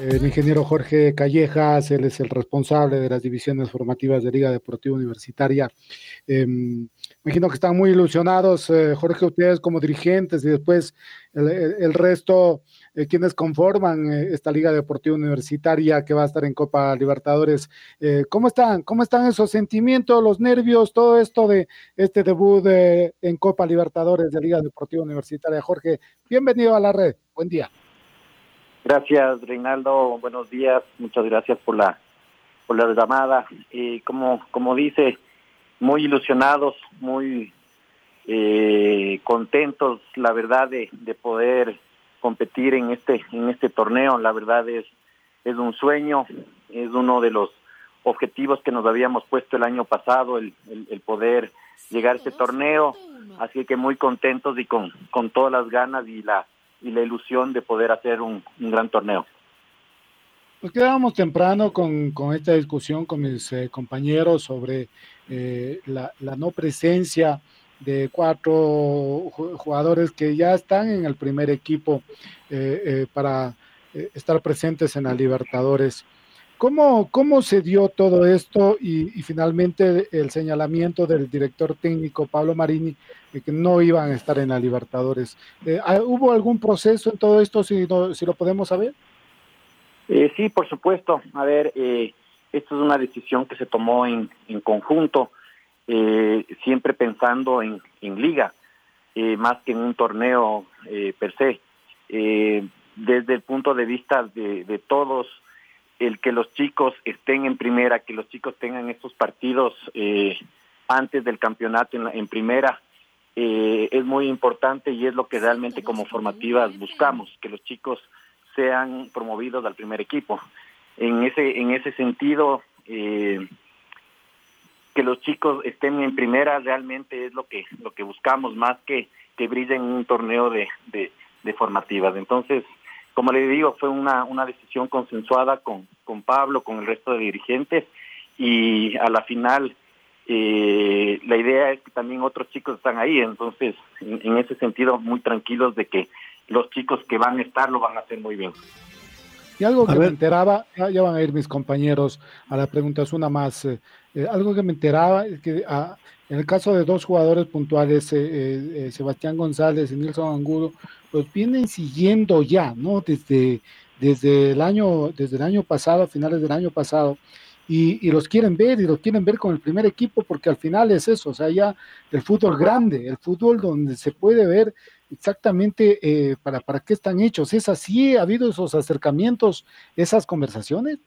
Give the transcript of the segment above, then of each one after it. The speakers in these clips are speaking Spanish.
El ingeniero Jorge Callejas, él es el responsable de las divisiones formativas de Liga Deportiva Universitaria. Eh, imagino que están muy ilusionados, eh, Jorge, ustedes como dirigentes y después el, resto, eh, quienes conforman eh, esta Liga Deportiva Universitaria que va a estar en Copa Libertadores. ¿Cómo están? ¿Cómo están esos sentimientos, los nervios, todo esto de este debut en Copa Libertadores de Liga Deportiva Universitaria? Jorge, bienvenido a la red. Buen día. Gracias, Reinaldo. Buenos días. Muchas gracias por la por la llamada. Y como como dice, muy ilusionados, muy eh, contentos, la verdad, de, de poder competir en este en este torneo. La verdad es es un sueño, es uno de los objetivos que nos habíamos puesto el año pasado, el, el, poder llegar a este torneo. Así que muy contentos y con, con todas las ganas y la y la ilusión de poder hacer un, gran torneo. Nos quedábamos temprano con, esta discusión con mis eh, compañeros sobre eh, la, no presencia de cuatro jugadores que ya están en el primer equipo eh, para estar presentes en la Libertadores. ¿Cómo, ¿Cómo se dio todo esto y, finalmente el señalamiento del director técnico Pablo Marini de que no iban a estar en la Libertadores? Eh, ¿Hubo algún proceso en todo esto, si, si lo podemos saber? Eh, sí, por supuesto. A ver, eh, esto es una decisión que se tomó en, en conjunto, eh, siempre pensando en, en liga, más que en un torneo per se. desde el punto de vista de, de todos, el que los chicos estén en primera, que los chicos tengan estos partidos eh, antes del campeonato en, primera, eh, es muy importante y es lo que realmente como formativas buscamos, que los chicos sean promovidos al primer equipo. En ese, en ese sentido, eh, que los chicos estén en primera realmente es lo que, lo que buscamos, más que que brillen en un torneo de, de, de formativas. Entonces, como le digo, fue una, una decisión consensuada con, con Pablo, con el resto de dirigentes y a la final eh, la idea es que también otros chicos están ahí, entonces en, ese sentido muy tranquilos de que los chicos que van a estar lo van a hacer muy bien. Y algo que me enteraba, ya van a ir mis compañeros a la pregunta, es una más, eh, eh, algo que me enteraba es que ah, en el caso de dos jugadores puntuales, Sebastián González y Nilson Angulo, los vienen siguiendo ya, ¿no? Desde, desde, el, año, desde el año pasado, a finales del año pasado, y, los quieren ver y los quieren ver con el primer equipo porque al final es eso, o sea, ya el fútbol grande, el fútbol donde se puede ver exactamente eh, para, para qué están hechos. ¿Es así? ¿Ha habido esos acercamientos, esas conversaciones?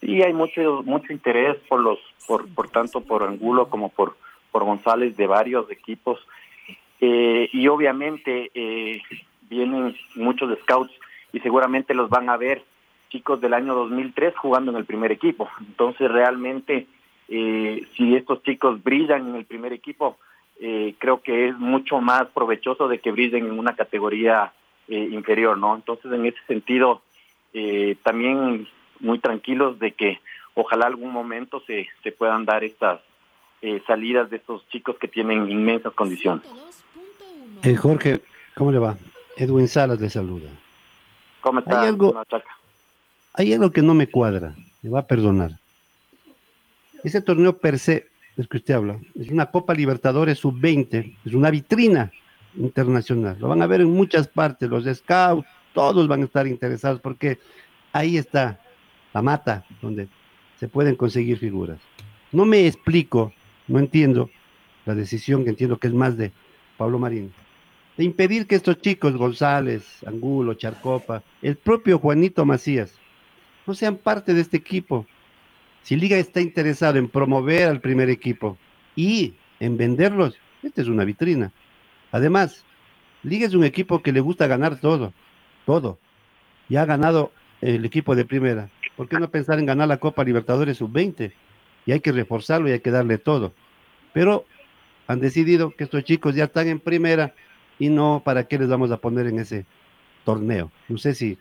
Sí, hay mucho mucho interés por los, por, por tanto por Angulo como por, por González de varios equipos eh, y obviamente eh, vienen muchos scouts y seguramente los van a ver chicos del año 2003 jugando en el primer equipo. Entonces realmente eh, si estos chicos brillan en el primer equipo, creo que es mucho más provechoso de que brillen en una categoría inferior, ¿no? Entonces en ese sentido también muy tranquilos de que ojalá algún momento se, se puedan dar estas salidas de estos chicos que tienen inmensas condiciones. Eh, Jorge, ¿cómo le va? Edwin Salas le saluda. ¿Cómo está? Hay algo, hay algo que no me cuadra, me va a perdonar. Ese torneo per se, es que usted habla, es una Copa Libertadores sub-20, es una vitrina internacional. Lo van a ver en muchas partes, los scouts, todos van a estar interesados porque ahí está la mata donde se pueden conseguir figuras. No me explico, no entiendo la decisión que entiendo que es más de Pablo Marín impedir que estos chicos, González, Angulo, Charcopa, el propio Juanito Macías, no sean parte de este equipo. Si Liga está interesado en promover al primer equipo y en venderlos, esta es una vitrina. Además, Liga es un equipo que le gusta ganar todo, todo. Ya ha ganado el equipo de primera. ¿Por qué no pensar en ganar la Copa Libertadores sub-20? Y hay que reforzarlo y hay que darle todo. Pero han decidido que estos chicos ya están en primera y no para qué les vamos a poner en ese torneo. No sé si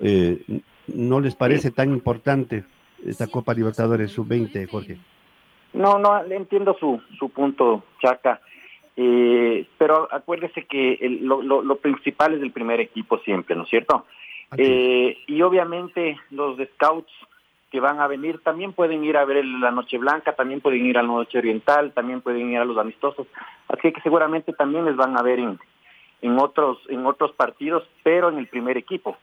eh, no les parece tan importante esta Copa Libertadores sub-20, Jorge. No, no, entiendo su, su punto, Chaca. Eh, pero acuérdese que lo, lo, principal es el primer equipo siempre, ¿no es cierto? Eh, y obviamente los scouts que van a venir también pueden ir a ver la Noche Blanca, también pueden ir a la Noche Oriental, también pueden ir a los amistosos, así que seguramente también les van a ver en, en otros en otros partidos, pero en el primer equipo.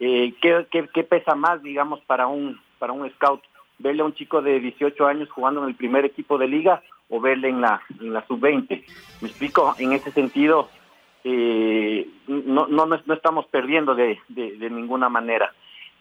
Eh, ¿qué, qué, pesa más, digamos, para un para un scout? ¿Verle a un chico de 18 años jugando en el primer equipo de liga o verle en la en la sub-20? Me explico, en ese sentido, eh, no, no, no estamos perdiendo de, de, ninguna manera.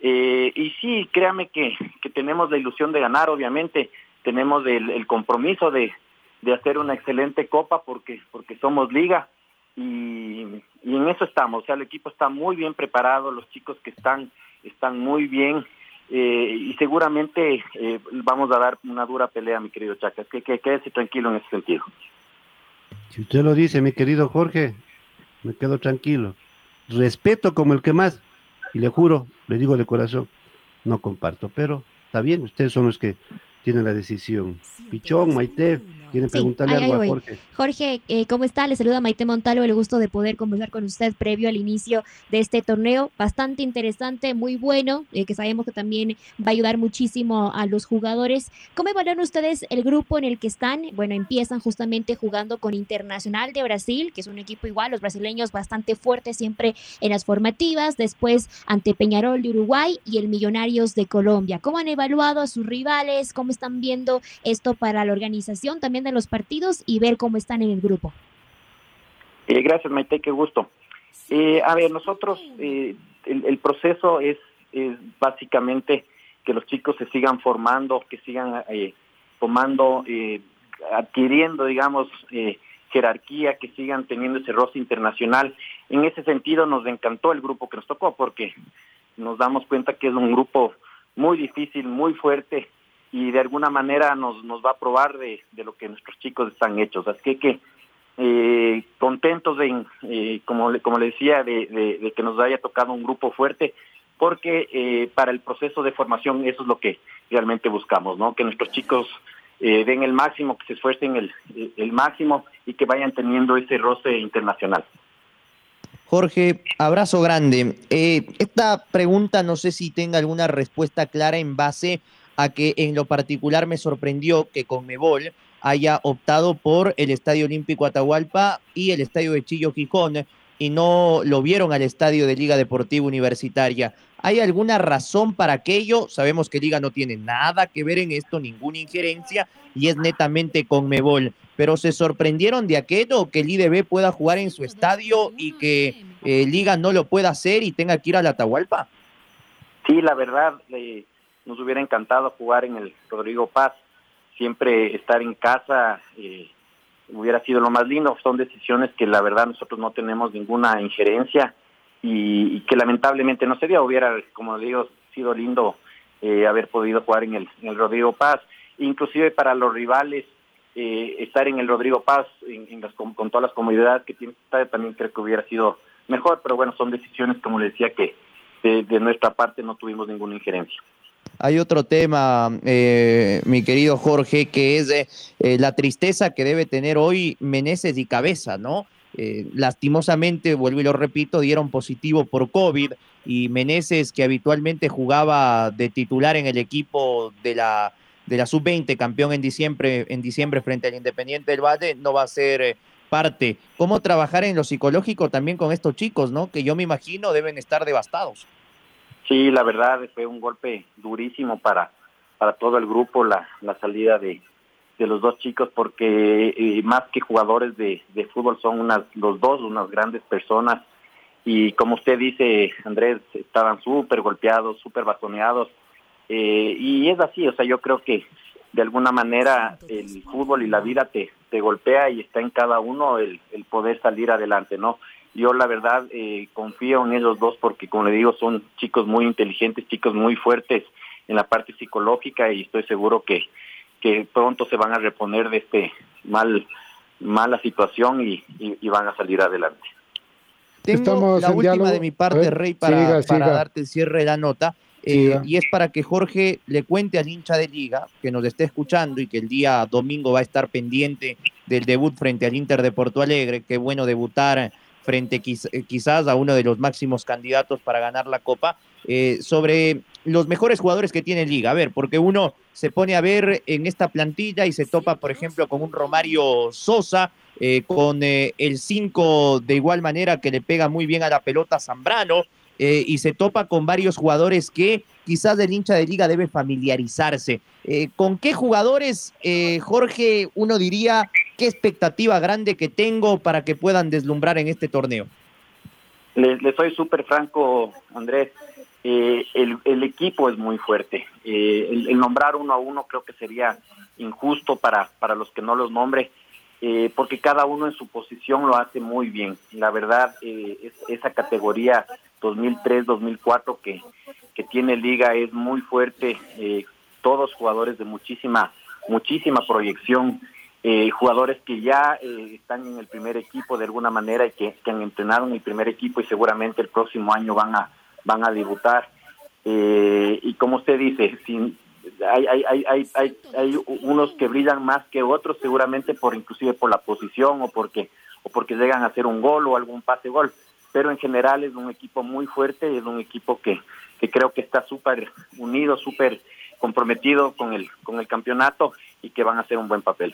Eh, y sí, créame que, que tenemos la ilusión de ganar, obviamente, tenemos el, compromiso de, de hacer una excelente copa porque, porque somos liga y, y, en eso estamos, o sea, el equipo está muy bien preparado, los chicos que están, están muy bien. Eh, y seguramente eh, vamos a dar una dura pelea, mi querido Chacas, que, que quédese tranquilo en ese sentido. Si usted lo dice, mi querido Jorge, me quedo tranquilo. Respeto como el que más, y le juro, le digo de corazón, no comparto, pero está bien, ustedes son los que tienen la decisión. Pichón, Maite, quieren preguntarle algo a Jorge. Jorge, eh, ¿cómo está? Le saluda Maite Montalvo, el gusto de poder conversar con usted previo al inicio de este torneo. Bastante interesante, muy bueno, eh, que sabemos que también va a ayudar muchísimo a los jugadores. ¿Cómo evalúan ustedes el grupo en el que están? Bueno, empiezan justamente jugando con Internacional de Brasil, que es un equipo igual, los brasileños bastante fuertes siempre en las formativas, después ante Peñarol de Uruguay y el Millonarios de Colombia. ¿Cómo han evaluado a sus rivales? ¿Cómo están viendo esto para la organización también de los partidos y ver cómo están en el grupo. Eh, gracias, Maite, qué gusto. Eh, a ver, nosotros, eh, el, proceso es, básicamente que los chicos se sigan formando, que sigan tomando, adquiriendo, digamos, jerarquía, que sigan teniendo ese rostro internacional. En ese sentido nos encantó el grupo que nos tocó porque nos damos cuenta que es un grupo muy difícil, muy fuerte, y de alguna manera nos, nos va a probar de, de lo que nuestros chicos están hechos. Así que, eh, contentos de, eh, como, como le decía, de, que nos haya tocado un grupo fuerte, porque eh, para el proceso de formación eso es lo que realmente buscamos, ¿no? Que nuestros chicos eh, den el máximo, que se esfuercen el, el máximo y que vayan teniendo ese roce internacional. Jorge, abrazo grande. esta pregunta no sé si tenga alguna respuesta clara en base a que en lo particular me sorprendió que Conmebol haya optado por el Estadio Olímpico Atahualpa y el Estadio de Chillo Quijón y no lo vieron al Estadio de Liga Deportiva Universitaria. ¿Hay alguna razón para aquello? Sabemos que Liga no tiene nada que ver en esto, ninguna injerencia, y es netamente Conmebol. Pero se sorprendieron de aquello, que el IDB pueda jugar en su estadio y que eh, Liga no lo pueda hacer y tenga que ir al Atahualpa. Sí, la verdad, eh, nos hubiera encantado jugar en el Rodrigo Paz, siempre estar en casa eh, hubiera sido lo más lindo, son decisiones que la verdad nosotros no tenemos ninguna injerencia y, que lamentablemente no se dio, hubiera, como digo, sido lindo eh, haber podido jugar en el, Rodrigo Paz, inclusive para los rivales eh, estar en el Rodrigo Paz en, con, todas las comodidades que tiene también creo que hubiera sido mejor, pero bueno, son decisiones, como le decía, que de nuestra parte no tuvimos ninguna injerencia. Hay otro tema, eh, mi querido Jorge, que es eh, la tristeza que debe tener hoy Meneses y Cabeza, ¿no? Eh, lastimosamente, vuelvo y lo repito, dieron positivo por COVID y Meneses, que habitualmente jugaba de titular en el equipo de la, de la sub-20, campeón en diciembre, en diciembre frente al Independiente del Valle, no va a ser parte. ¿Cómo trabajar en lo psicológico también con estos chicos, ¿no? Que yo me imagino deben estar devastados. Sí, la verdad fue un golpe durísimo para, para todo el grupo, la, la salida de, de los dos chicos porque eh, más que jugadores de, de fútbol son unas los dos unas grandes personas. Y como usted dice Andrés estaban súper golpeados súper bastoneados eh, y es así o sea yo creo que de alguna manera el fútbol y la vida te, te golpea y está en cada uno el, el poder salir adelante no yo la verdad eh, confío en ellos dos porque como le digo son chicos muy inteligentes chicos muy fuertes en la parte psicológica y estoy seguro que que pronto se van a reponer de este mal mala situación y, y, y van a salir adelante. Tengo Estamos la en última diálogo. de mi parte, Eh, Rey, para, siga, para siga. darte el cierre de la nota. eh, y es para que Jorge le cuente al hincha de liga que nos esté escuchando y que el día domingo va a estar pendiente del debut frente al Inter de Porto Alegre. Qué bueno debutar frente eh, quizás a uno de los máximos candidatos para ganar la Copa. eh, sobre los mejores jugadores que tiene Liga. A ver, porque uno se pone a ver en esta plantilla y se topa, por ejemplo, con un Romario Sosa, eh, con el 5 de igual manera que le pega muy bien a la pelota Zambrano, y se topa con varios jugadores que quizás el hincha de liga debe familiarizarse. ¿Con qué jugadores, Jorge, uno diría qué expectativa grande que tengo para que puedan deslumbrar en este torneo? Le, le soy súper franco, Andrés. Eh, el, el equipo es muy fuerte. Eh, el, nombrar uno a uno creo que sería injusto para, para los que no los nombre, eh, porque cada uno en su posición lo hace muy bien. La verdad, es- esa categoría 2003-2004 que, que tiene Liga es muy fuerte. todos jugadores de muchísima, muchísima proyección. Eh, jugadores que ya eh, están en el primer equipo de alguna manera y que, han entrenado en el primer equipo y seguramente el próximo año van a van a debutar. Eh, y como usted dice hay, hay, hay, hay, hay unos que brillan más que otros seguramente por inclusive por la posición o porque o porque llegan a hacer un gol o algún pase gol. Pero en general es un equipo muy fuerte es un equipo que, que creo que está súper unido súper comprometido con el con el campeonato y que van a hacer un buen papel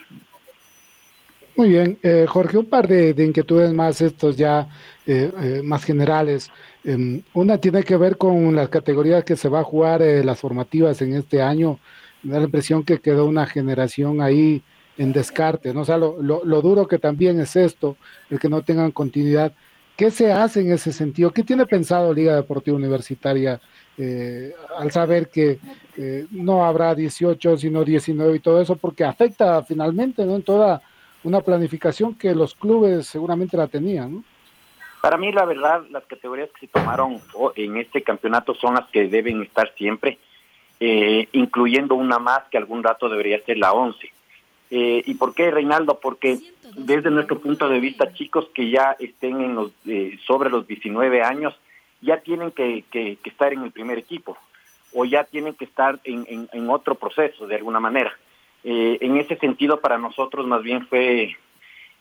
Muy bien, eh, Jorge, un par de, de inquietudes más, estos ya eh, eh, más generales. Em, una tiene que ver con las categorías que se va a jugar, eh, las formativas en este año. Me da la impresión que quedó una generación ahí en descarte, ¿no? O sea, lo, lo- lo duro que también es esto, el que no tengan continuidad. ¿Qué se hace en ese sentido? ¿Qué tiene pensado Liga Deportiva Universitaria eh, al saber que eh, no habrá 18, sino 19 y todo eso? Porque afecta finalmente ¿no? en toda una planificación que los clubes seguramente la tenían, ¿no? Para mí, la verdad, las categorías que se tomaron en este campeonato son las que deben estar siempre, eh, incluyendo una más que algún rato debería ser la 11. Eh, ¿Y por qué, Reinaldo? Porque desde nuestro punto de vista, chicos que ya estén en los, eh, sobre los 19 años, ya tienen que, que- estar en el primer equipo o ya tienen que estar en otro proceso de alguna manera. Eh, en ese sentido, para nosotros más bien fue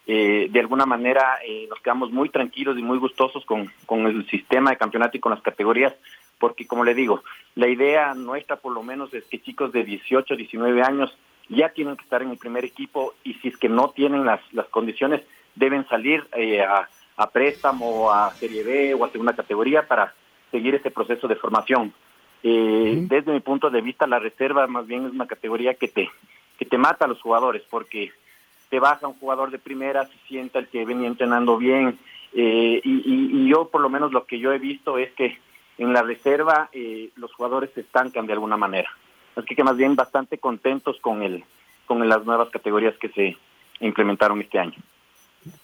eh, de alguna manera eh, nos quedamos muy tranquilos y muy gustosos con, con el sistema de campeonato y con las categorías, porque como le digo, la idea nuestra por lo menos es que chicos de 18, 19 años ya tienen que estar en el primer equipo y si es que no tienen las, las condiciones, deben salir eh, a, a préstamo, a Serie B o a segunda categoría para seguir ese proceso de formación. Eh, Desde mi punto de vista, la reserva más bien es una categoría que te, que te mata a los jugadores, porque te baja un jugador de primera, se sienta el que venía entrenando bien, eh, y, yo por lo menos lo que yo he visto es que en la reserva eh, los jugadores se estancan de alguna manera. Así que más bien bastante contentos con el con las nuevas categorías que se implementaron este año.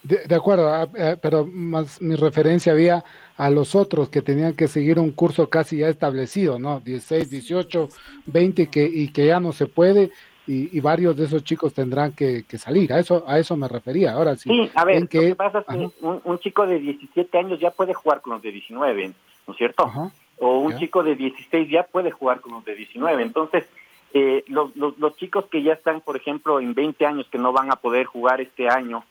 De, de acuerdo, ah, eh, pero más mi referencia había a los otros que tenían que seguir un curso casi ya establecido, ¿no? 16, 18, 20 que, y que ya no se puede y, y varios de esos chicos tendrán que, que salir. A eso a eso me refería. Ahora sí. Sí, a ver, ven lo que- que pasa es que un, un chico de 17 años ya puede jugar con los de 19, ¿no es cierto? O un Ya. chico de 16 ya puede jugar con los de 19. Entonces, eh, los, los, los chicos que ya están, por ejemplo, en 20 años que no van a poder jugar este año,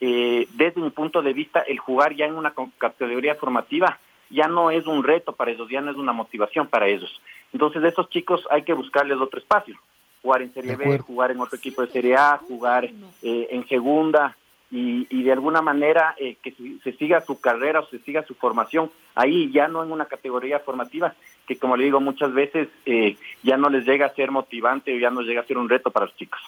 eh, desde mi punto de vista, el jugar ya en una categoría formativa ya no es un reto para ellos, ya no es una motivación para ellos. Entonces, de esos chicos hay que buscarles otro espacio. Jugar en Serie B, jugar en otro equipo de Serie A, jugar eh, en segunda y, y de alguna manera eh, que se, se siga su carrera o se siga su formación ahí, ya no en una categoría formativa que, como le digo muchas veces, eh, ya no les llega a ser motivante o ya no llega a ser un reto para los chicos.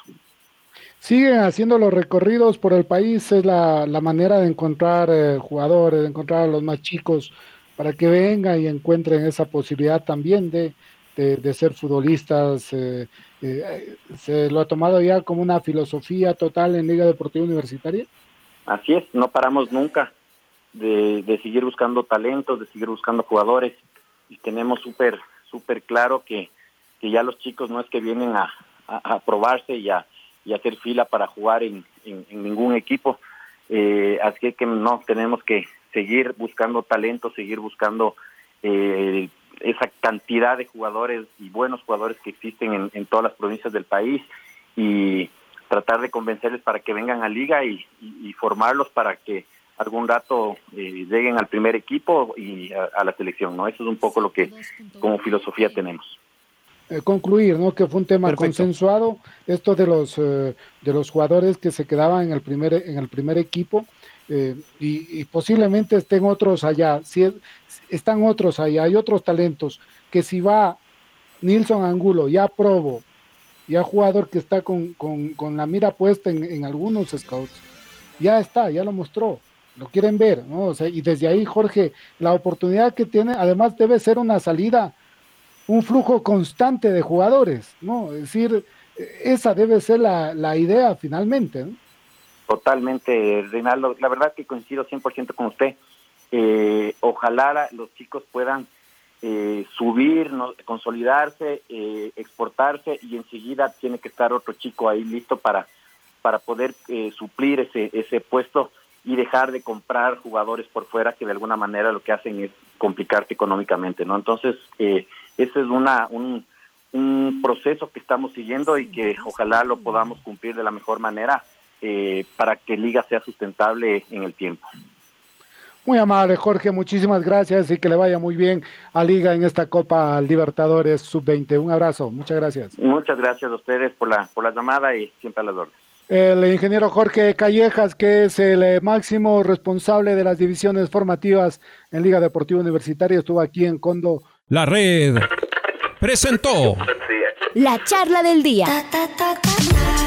siguen haciendo los recorridos por el país, es la, manera de encontrar eh, jugadores, de encontrar a los más chicos para que vengan y encuentren esa posibilidad también de, de, ser futbolistas. Eh, eh, ¿Se lo ha tomado ya como una filosofía total en Liga Deportiva Universitaria? Así es, no paramos nunca de, de seguir buscando talentos, de seguir buscando jugadores y tenemos súper súper claro que, que ya los chicos no es que vienen a, a, probarse y a, y hacer fila para jugar en, en, ningún equipo. Eh, así que no, tenemos que seguir buscando talento, seguir buscando eh, esa cantidad de jugadores y buenos jugadores que existen en, en, todas las provincias del país y tratar de convencerles para que vengan a liga y, y, formarlos para que algún rato eh, lleguen al primer equipo y a, la selección, ¿no? Eso es un poco lo que como filosofía tenemos. Eh, concluir, ¿no? Que fue un tema consensuado esto de los eh, de los jugadores que se quedaban en el primer en el primer equipo y, y, posiblemente estén otros allá. Si están otros allá, hay otros talentos que si va Nilson Angulo, ya Probo, ya jugador que está con, con, con la mira puesta en, en, algunos scouts, ya está, ya lo mostró, lo quieren ver, ¿no? O sea, y desde ahí, Jorge, la oportunidad que tiene, además debe ser una salida, un flujo constante de jugadores, ¿no? Es decir, esa debe ser la, la idea finalmente, ¿no? Totalmente, Reinaldo. La verdad que coincido 100% con usted. Eh, ojalá los chicos puedan eh, subir, consolidarse, eh, exportarse y enseguida tiene que estar otro chico ahí listo para, para poder eh, suplir ese, ese puesto y dejar de comprar jugadores por fuera que de alguna manera lo que hacen es complicarte económicamente, ¿no? Entonces, ese es una, un, un proceso que estamos siguiendo y que ojalá lo podamos cumplir de la mejor manera para que Liga sea sustentable en el tiempo. Muy amable, Jorge, muchísimas gracias y que le vaya muy bien a Liga en esta Copa Libertadores Sub-20. Un abrazo, muchas gracias. Muchas gracias a ustedes por la, por la llamada y siempre a las órdenes. El ingeniero Jorge Callejas, que es el eh, máximo responsable de las divisiones formativas en Liga Deportiva Universitaria, estuvo aquí en Condo. La red presentó la charla del día.